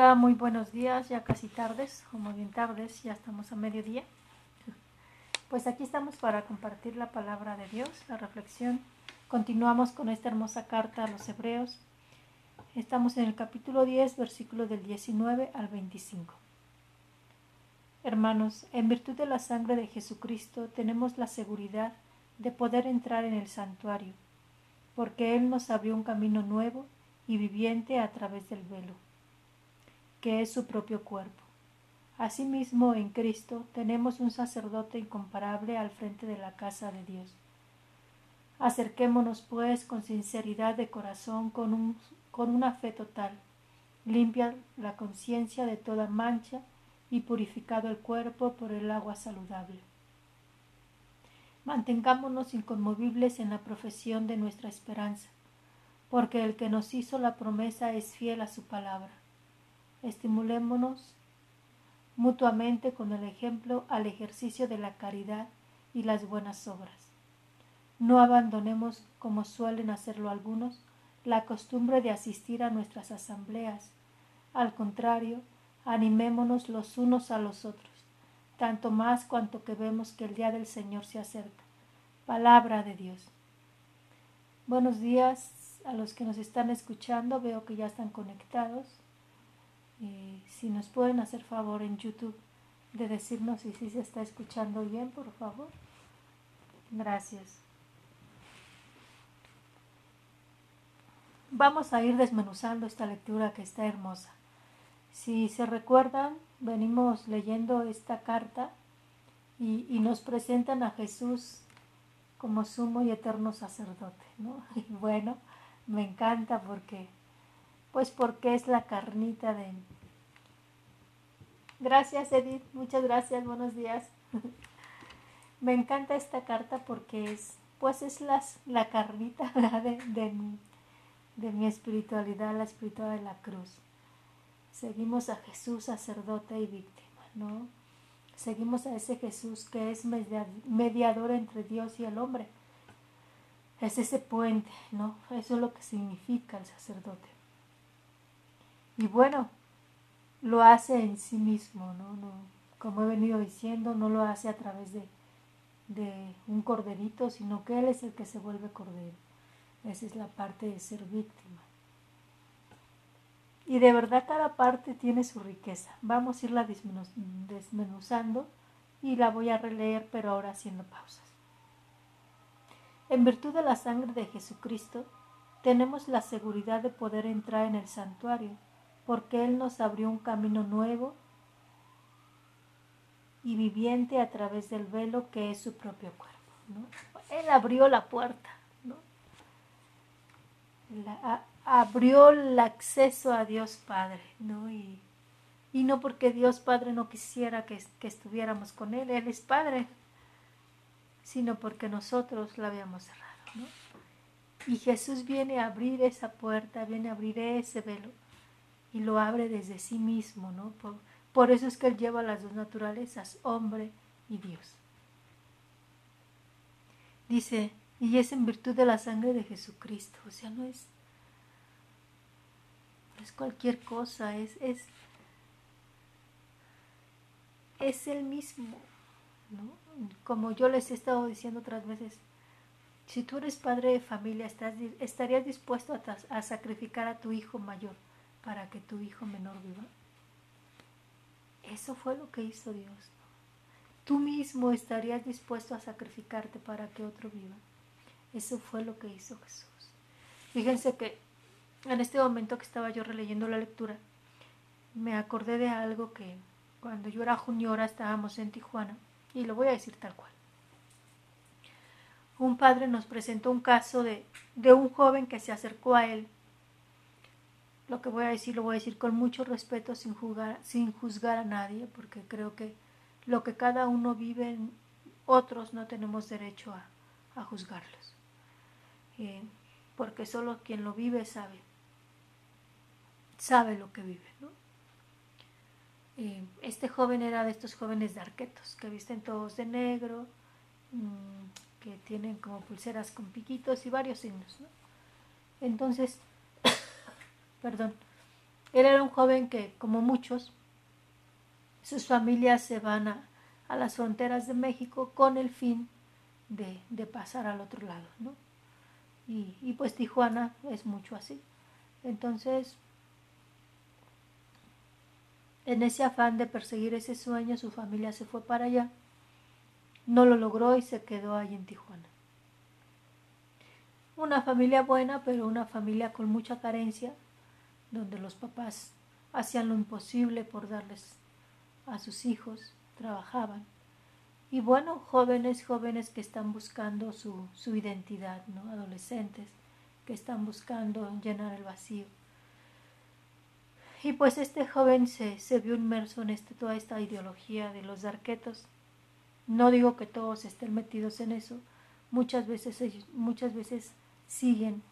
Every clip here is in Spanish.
Hola, muy buenos días, ya casi tardes, o muy bien tardes, ya estamos a mediodía. Pues aquí estamos para compartir la palabra de Dios, la reflexión. Continuamos con esta hermosa carta a los hebreos. Estamos en el capítulo 10, versículo del 19 al 25. Hermanos, en virtud de la sangre de Jesucristo tenemos la seguridad de poder entrar en el santuario, porque Él nos abrió un camino nuevo y viviente a través del velo, que es su propio cuerpo Asimismo, en Cristo tenemos un sacerdote incomparable al frente de la casa de Dios. Acerquémonos, pues, con sinceridad de corazón, con, un, con una fe total, limpia la conciencia de toda mancha y purificado el cuerpo por el agua saludable. Mantengámonos inconmovibles en la profesión de nuestra esperanza, porque el que nos hizo la promesa es fiel a su palabra. Estimulémonos mutuamente con el ejemplo al ejercicio de la caridad y las buenas obras. No abandonemos, como suelen hacerlo algunos, la costumbre de asistir a nuestras asambleas. Al contrario, animémonos los unos a los otros, tanto más cuanto que vemos que el día del Señor se acerca. Palabra de Dios. Buenos días a los que nos están escuchando, veo que ya están conectados. Y si nos pueden hacer favor en YouTube de decirnos si sí se está escuchando bien, por favor. Gracias. Vamos a ir desmenuzando esta lectura que está hermosa. Si se recuerdan, venimos leyendo esta carta y, y nos presentan a Jesús como sumo y eterno sacerdote, ¿no? Y bueno, me encanta porque pues porque es la carnita de... Gracias Edith, muchas gracias, buenos días. Me encanta esta carta porque es, pues es las, la carnita de, de, de mi espiritualidad, la espiritualidad de la cruz. Seguimos a Jesús, sacerdote y víctima, ¿no? Seguimos a ese Jesús que es mediador entre Dios y el hombre. Es ese puente, ¿no? Eso es lo que significa el sacerdote. Y bueno, lo hace en sí mismo, ¿no? no como he venido diciendo, no lo hace a través de, de un corderito, sino que Él es el que se vuelve cordero. Esa es la parte de ser víctima. Y de verdad cada parte tiene su riqueza. Vamos a irla desmenuzando y la voy a releer, pero ahora haciendo pausas. En virtud de la sangre de Jesucristo, tenemos la seguridad de poder entrar en el santuario porque Él nos abrió un camino nuevo y viviente a través del velo que es su propio cuerpo. Él abrió la puerta, ¿no? abrió el acceso a Dios Padre, ¿no? Y, no porque Dios Padre no quisiera que, que, estuviéramos con Él, Él es Padre, sino porque nosotros la habíamos cerrado, ¿no? Y Jesús viene a abrir esa puerta, viene a abrir ese velo y lo abre desde sí mismo, ¿no? Por, eso es que él lleva las dos naturalezas, hombre y Dios. Dice, y es en virtud de la sangre de Jesucristo, o sea, no es, no es cualquier cosa, es, es, es el mismo, ¿no? Como yo les he estado diciendo otras veces, si tú eres padre de familia, estarías dispuesto a, a sacrificar a tu hijo mayor para que tu hijo menor viva. Eso fue lo que hizo Dios. Tú mismo estarías dispuesto a sacrificarte para que otro viva. Eso fue lo que hizo Jesús. Fíjense que en este momento que estaba yo releyendo la lectura, me acordé de algo que cuando yo era juniora estábamos en Tijuana, y lo voy a decir tal cual. Un padre nos presentó un caso de, de un joven que se acercó a él lo que voy a decir lo voy a decir con mucho respeto sin, sin juzgar a nadie, porque creo que lo que cada uno vive, otros no tenemos derecho a, juzgarlos. Eh, porque solo quien lo vive sabe, sabe lo que vive. Eh, este joven era de estos jóvenes de arquetos, que visten todos de negro, mm, que tienen como pulseras con piquitos y varios signos. Entonces, perdón, Él era un joven que, como muchos, sus familias se van a, las fronteras de México con el fin de, de pasar al otro lado, ¿no? Y, y, pues Tijuana es mucho así. Entonces, en ese afán de perseguir ese sueño, su familia se fue para allá. No lo logró y se quedó ahí en Tijuana. Una familia buena, pero una familia con mucha carencia, donde los papás hacían lo imposible por darles a sus hijos, trabajaban. Y bueno, jóvenes, jóvenes que están buscando su, su identidad, ¿no? Adolescentes que están buscando llenar el vacío. Y pues este joven se, se vio inmerso en este, toda esta ideología de los arquetos. No digo que todos estén metidos en eso, muchas veces, muchas veces siguen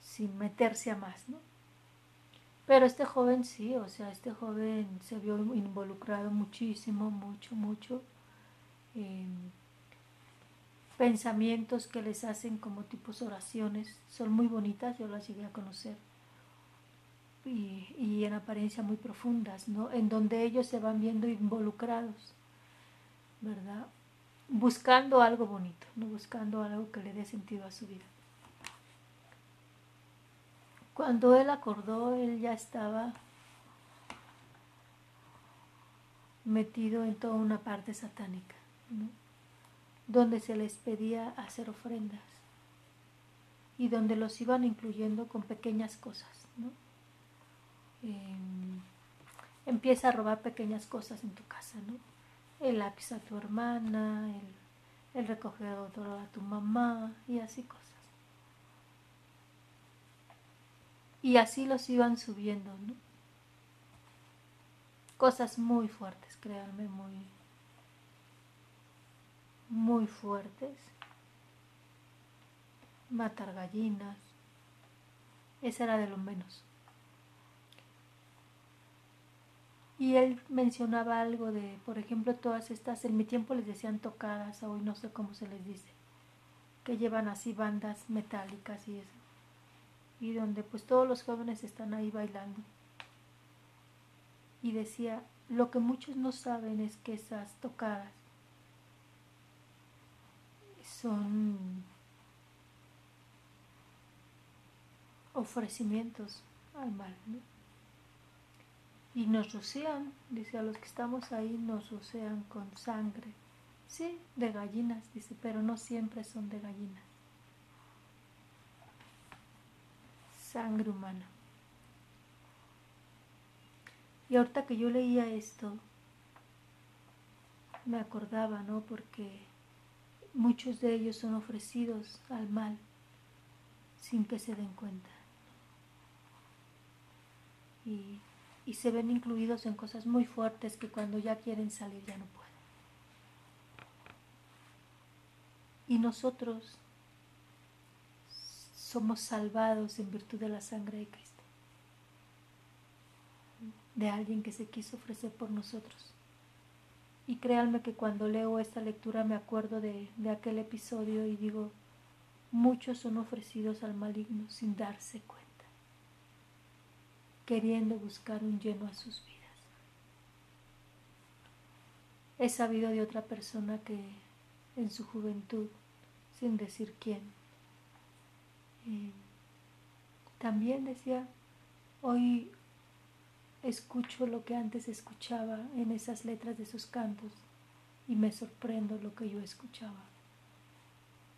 sin meterse a más, ¿no? Pero este joven sí, o sea, este joven se vio involucrado muchísimo, mucho, mucho. en pensamientos que les hacen como tipos oraciones, son muy bonitas, yo las llegué a conocer. Y, y en apariencia muy profundas, ¿no? En donde ellos se van viendo involucrados, ¿verdad? buscando algo bonito, no buscando algo que le dé sentido a su vida. Cuando él acordó, él ya estaba metido en toda una parte satánica, donde se les pedía hacer ofrendas y donde los iban incluyendo con pequeñas cosas. ¿no? Eh, empieza a robar pequeñas cosas en tu casa, ¿no? el lápiz a tu hermana, el, el recogedor a tu mamá y así cosas. Y así los iban subiendo, ¿no? Cosas muy fuertes, créanme, muy, muy fuertes. Matar gallinas. Esa era de lo menos. Y él mencionaba algo de, por ejemplo, todas estas, en mi tiempo les decían tocadas, hoy no sé cómo se les dice, que llevan así bandas metálicas y eso. Y donde pues todos los jóvenes están ahí bailando. Y decía, lo que muchos no saben es que esas tocadas son ofrecimientos al mal. Y nos rocian, dice, a los que estamos ahí nos rocian con sangre. Sí, de gallinas, dice, pero no siempre son de gallinas. Sangre humana. Y ahorita que yo leía esto, me acordaba, ¿no? Porque muchos de ellos son ofrecidos al mal sin que se den cuenta. Y y se ven incluidos en cosas muy fuertes que cuando ya quieren salir ya no pueden. Y nosotros somos salvados en virtud de la sangre de Cristo, de alguien que se quiso ofrecer por nosotros. Y créanme que cuando leo esta lectura me acuerdo de, de aquel episodio y digo, muchos son ofrecidos al maligno sin darse cuenta queriendo buscar un lleno a sus vidas. He sabido de otra persona que en su juventud, sin decir quién, también decía, hoy escucho lo que antes escuchaba en esas letras de sus cantos y me sorprendo lo que yo escuchaba.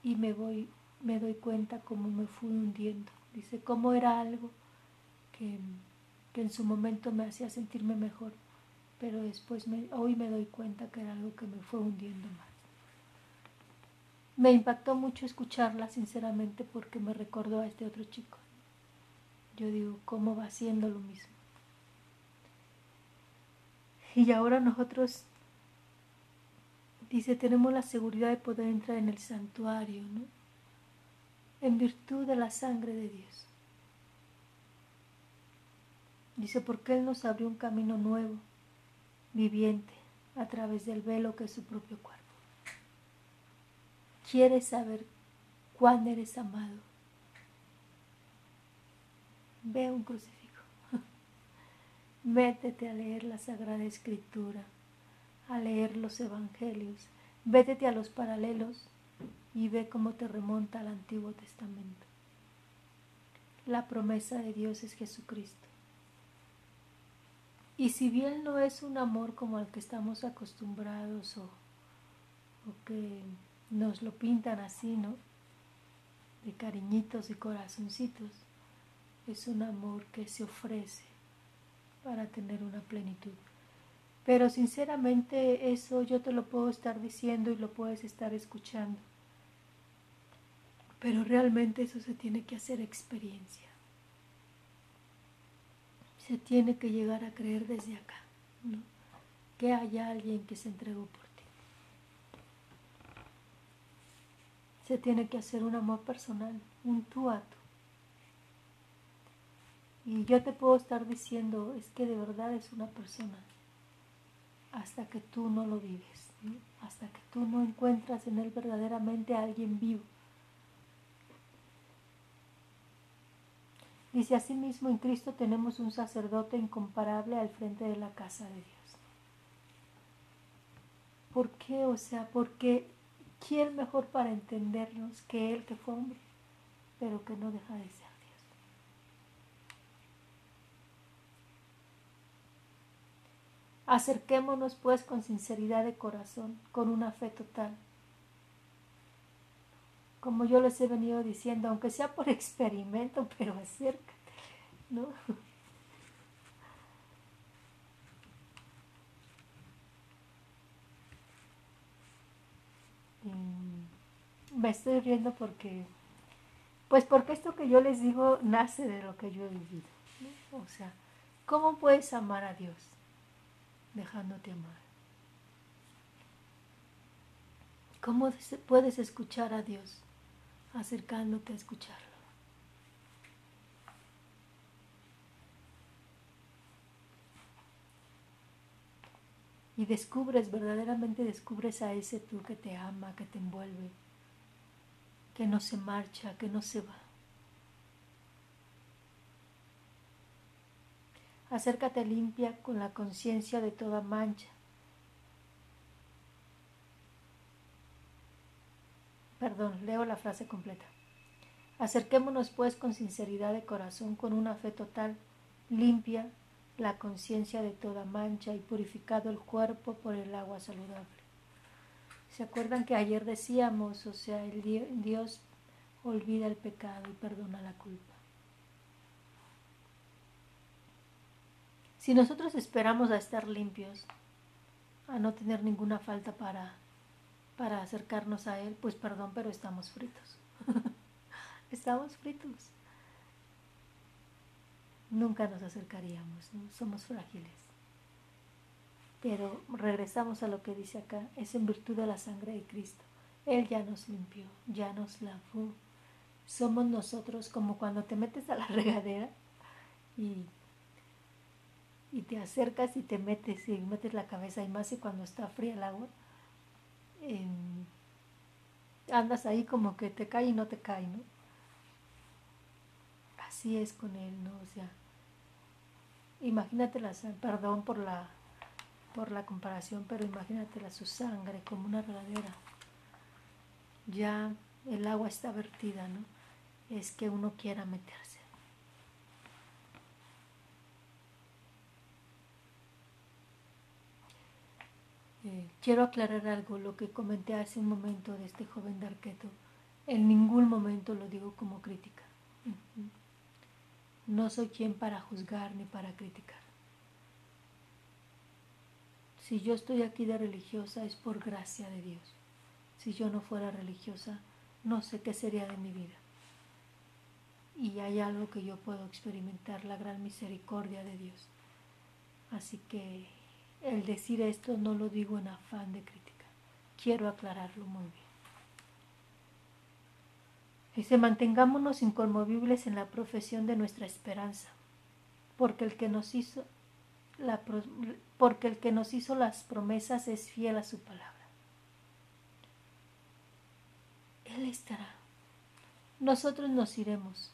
Y me voy, me doy cuenta cómo me fui hundiendo. Dice, cómo era algo que que en su momento me hacía sentirme mejor, pero después hoy me doy cuenta que era algo que me fue hundiendo más. Me impactó mucho escucharla, sinceramente, porque me recordó a este otro chico. Yo digo, ¿cómo va haciendo lo mismo? Y ahora nosotros, dice, tenemos la seguridad de poder entrar en el santuario, ¿no? En virtud de la sangre de Dios. Dice, porque Él nos abrió un camino nuevo, viviente, a través del velo que es su propio cuerpo. ¿Quieres saber cuán eres amado? Ve un crucifijo. Métete a leer la Sagrada Escritura, a leer los Evangelios, vétete a los paralelos y ve cómo te remonta al Antiguo Testamento. La promesa de Dios es Jesucristo. Y si bien no es un amor como al que estamos acostumbrados o, o que nos lo pintan así, ¿no? De cariñitos y corazoncitos, es un amor que se ofrece para tener una plenitud. Pero sinceramente eso yo te lo puedo estar diciendo y lo puedes estar escuchando. Pero realmente eso se tiene que hacer experiencia. Se tiene que llegar a creer desde acá, ¿no? que haya alguien que se entregó por Se tiene que hacer un amor personal, un tú a tú. Y yo te puedo estar diciendo, es que de verdad es una persona, hasta que tú no lo vives, hasta que tú no encuentras en él verdaderamente a alguien vivo. Dice asimismo, en Cristo tenemos un sacerdote incomparable al frente de la casa de Dios. ¿Por qué? O sea, porque ¿quién mejor para entendernos que Él que fue hombre, pero que no deja de ser? Acerquémonos pues con sinceridad de corazón, con una fe total. Como yo les he venido diciendo, aunque sea por experimento, pero acércate, ¿no? Me estoy riendo porque, pues porque esto que yo les digo nace de lo que yo he vivido. O sea, ¿cómo puedes amar a Dios? dejándote amar. ¿Cómo puedes escuchar a Dios acercándote a escucharlo? Y descubres, verdaderamente descubres a ese tú que te ama, que te envuelve, que no se marcha, que no se va. Acércate limpia con la conciencia de toda mancha. Perdón, leo la frase completa. Acerquémonos pues con sinceridad de corazón, con una fe total, limpia la conciencia de toda mancha y purificado el cuerpo por el agua saludable. ¿Se acuerdan que ayer decíamos, o sea, el Dios olvida el pecado y perdona la culpa? Si nosotros esperamos a estar limpios, a no tener ninguna falta para, para acercarnos a Él, pues perdón, pero estamos fritos. estamos fritos. Nunca nos acercaríamos, somos frágiles. Pero regresamos a lo que dice acá, es en virtud de la sangre de Cristo. Él ya nos limpió, ya nos lavó. Somos nosotros como cuando te metes a la regadera y y te acercas y te metes y metes la cabeza y más y cuando está fría el agua, em, andas ahí como que te cae y no te cae, ¿no? Así es con él, ¿no? O sea, imagínate la perdón por la por la comparación, pero imagínatela su sangre como una regadera. Ya el agua está vertida, ¿no? Es que uno quiera meterse. Eh, quiero aclarar algo, lo que comenté hace un momento de este joven de Arqueto. En ningún momento lo digo como crítica. No soy quien para juzgar ni para criticar. Si yo estoy aquí de religiosa es por gracia de Dios. Si yo no fuera religiosa, no sé qué sería de mi vida. Y hay algo que yo puedo experimentar, la gran misericordia de Dios. Así que el decir esto no lo digo en afán de crítica. Quiero aclararlo muy bien. Dice, mantengámonos inconmovibles en la profesión de nuestra esperanza, porque el que nos hizo porque el que nos hizo las promesas es fiel a su palabra. Él estará. Nosotros nos iremos,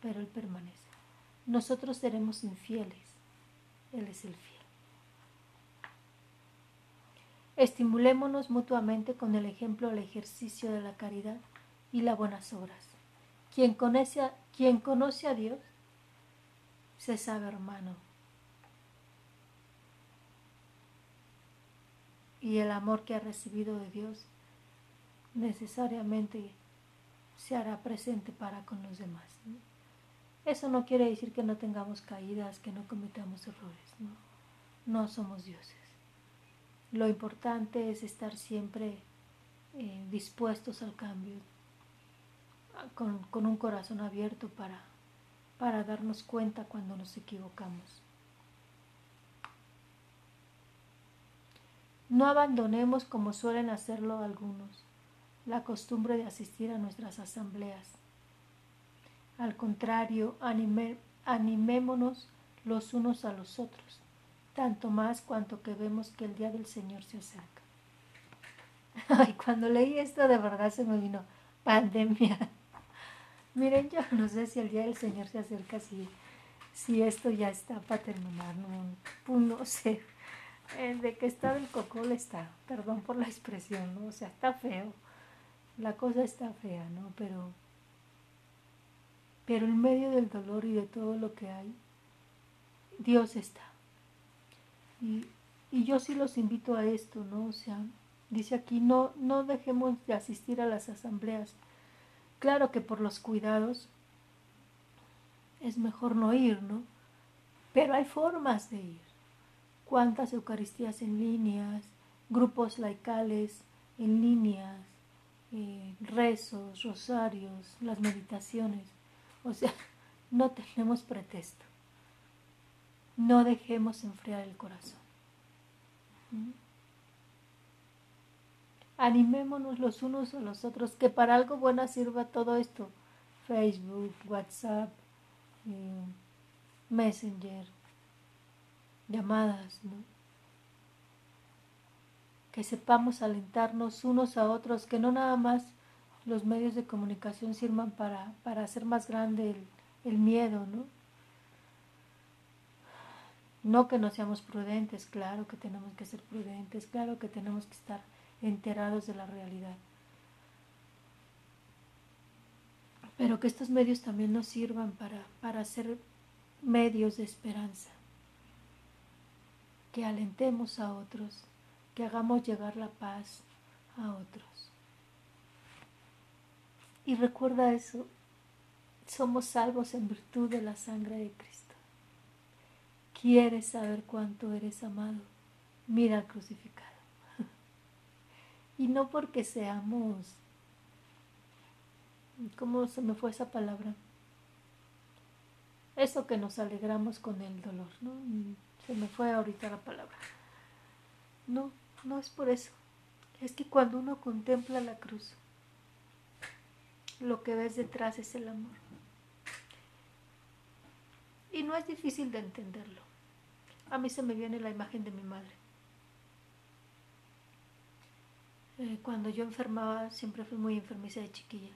pero Él permanece. Nosotros seremos infieles, Él es el fiel. Estimulémonos mutuamente con el ejemplo del ejercicio de la caridad y las buenas obras. Quien conoce a Dios se sabe hermano. Y el amor que ha recibido de Dios necesariamente se hará presente para con los demás. Eso no quiere decir que no tengamos caídas, que no cometamos errores. No, no somos dioses. Lo importante es estar siempre eh, dispuestos al cambio, con, con, un corazón abierto para, para darnos cuenta cuando nos equivocamos. No abandonemos, como suelen hacerlo algunos, la costumbre de asistir a nuestras asambleas. Al contrario, animémonos los unos a los otros, tanto más cuanto que vemos que el día del Señor se acerca. Ay, cuando leí esto de verdad se me vino pandemia. Miren, yo no sé si el día del Señor se acerca, si, si esto ya está para terminar, no, no sé. Eh, de que está del cocol está, perdón por la expresión, ¿no? O sea, está feo. La cosa está fea, ¿no? Pero, pero en medio del dolor y de todo lo que hay, Dios está. Y, y yo sí los invito a esto, ¿no? O sea, dice aquí, no, no dejemos de asistir a las asambleas. Claro que por los cuidados es mejor no ir, ¿no? Pero hay formas de ir cuántas Eucaristías en líneas, grupos laicales en líneas, eh, rezos, rosarios, las meditaciones. O sea, no tenemos pretexto. No dejemos enfriar el corazón. Animémonos los unos a los otros, que para algo bueno sirva todo esto. Facebook, WhatsApp, eh, Messenger, llamadas, ¿no? Que sepamos alentarnos unos a otros, que no nada más los medios de comunicación sirvan para, para hacer más grande el, el miedo, ¿no? No que no seamos prudentes, claro que tenemos que ser prudentes, claro que tenemos que estar enterados de la realidad. Pero que estos medios también nos sirvan para, para ser medios de esperanza que alentemos a otros, que hagamos llegar la paz a otros. Y recuerda eso, somos salvos en virtud de la sangre de Cristo. ¿Quieres saber cuánto eres amado? Mira al crucificado. y no porque seamos, ¿cómo se me fue esa palabra? Eso que nos alegramos con el dolor, ¿no? Se me fue ahorita la palabra. No, no es por eso. Es que cuando uno contempla la cruz, lo que ves detrás es el amor. Y no es difícil de entenderlo. A mí se me viene la imagen de mi madre. Eh, cuando yo enfermaba, siempre fui muy enfermiza de chiquilla.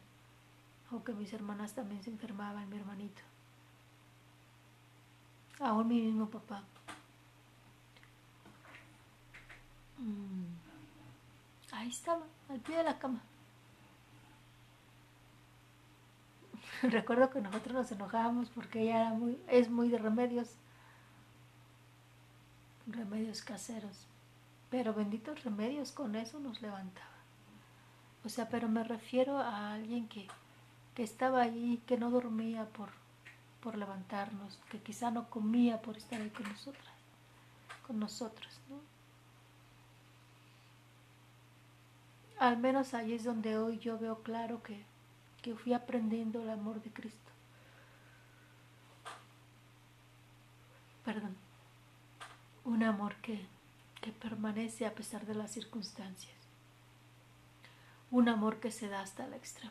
Aunque mis hermanas también se enfermaban, mi hermanito. Aún mi mismo papá. Mm. Ahí estaba, al pie de la cama. Recuerdo que nosotros nos enojábamos porque ella era muy, es muy de remedios, remedios caseros. Pero benditos remedios, con eso nos levantaba. O sea, pero me refiero a alguien que, que estaba ahí, que no dormía por, por levantarnos, que quizá no comía por estar ahí con nosotras, con nosotros, ¿no? Al menos ahí es donde hoy yo veo claro que, que fui aprendiendo el amor de Cristo. Perdón. Un amor que, que permanece a pesar de las circunstancias. Un amor que se da hasta el extremo.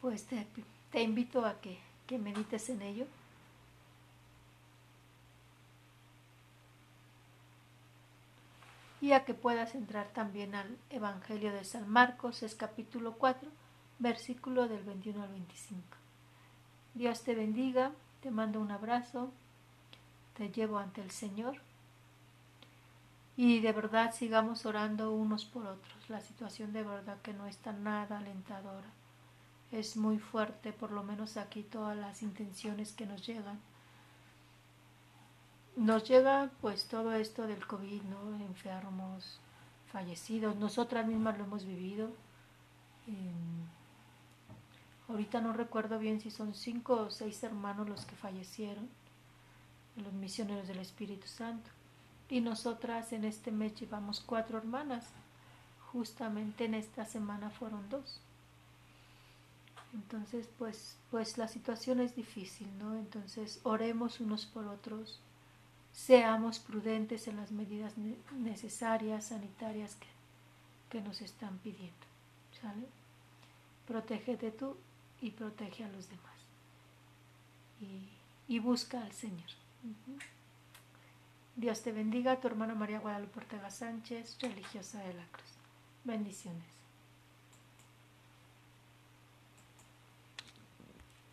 Pues te, te invito a que, que medites en ello. Y a que puedas entrar también al Evangelio de San Marcos, es capítulo 4, versículo del 21 al 25. Dios te bendiga, te mando un abrazo, te llevo ante el Señor y de verdad sigamos orando unos por otros. La situación de verdad que no está nada alentadora. Es muy fuerte, por lo menos aquí todas las intenciones que nos llegan. Nos llega pues todo esto del COVID, ¿no? Enfermos, fallecidos. Nosotras mismas lo hemos vivido. Em, ahorita no recuerdo bien si son cinco o seis hermanos los que fallecieron, los misioneros del Espíritu Santo. Y nosotras en este mes llevamos cuatro hermanas. Justamente en esta semana fueron dos. Entonces, pues, pues la situación es difícil, ¿no? Entonces, oremos unos por otros, seamos prudentes en las medidas necesarias, sanitarias que, que nos están pidiendo, ¿sale? Protégete tú y protege a los demás. Y, y busca al Señor. Dios te bendiga, tu hermana María Guadalupe Ortega Sánchez, religiosa de la Cruz. Bendiciones.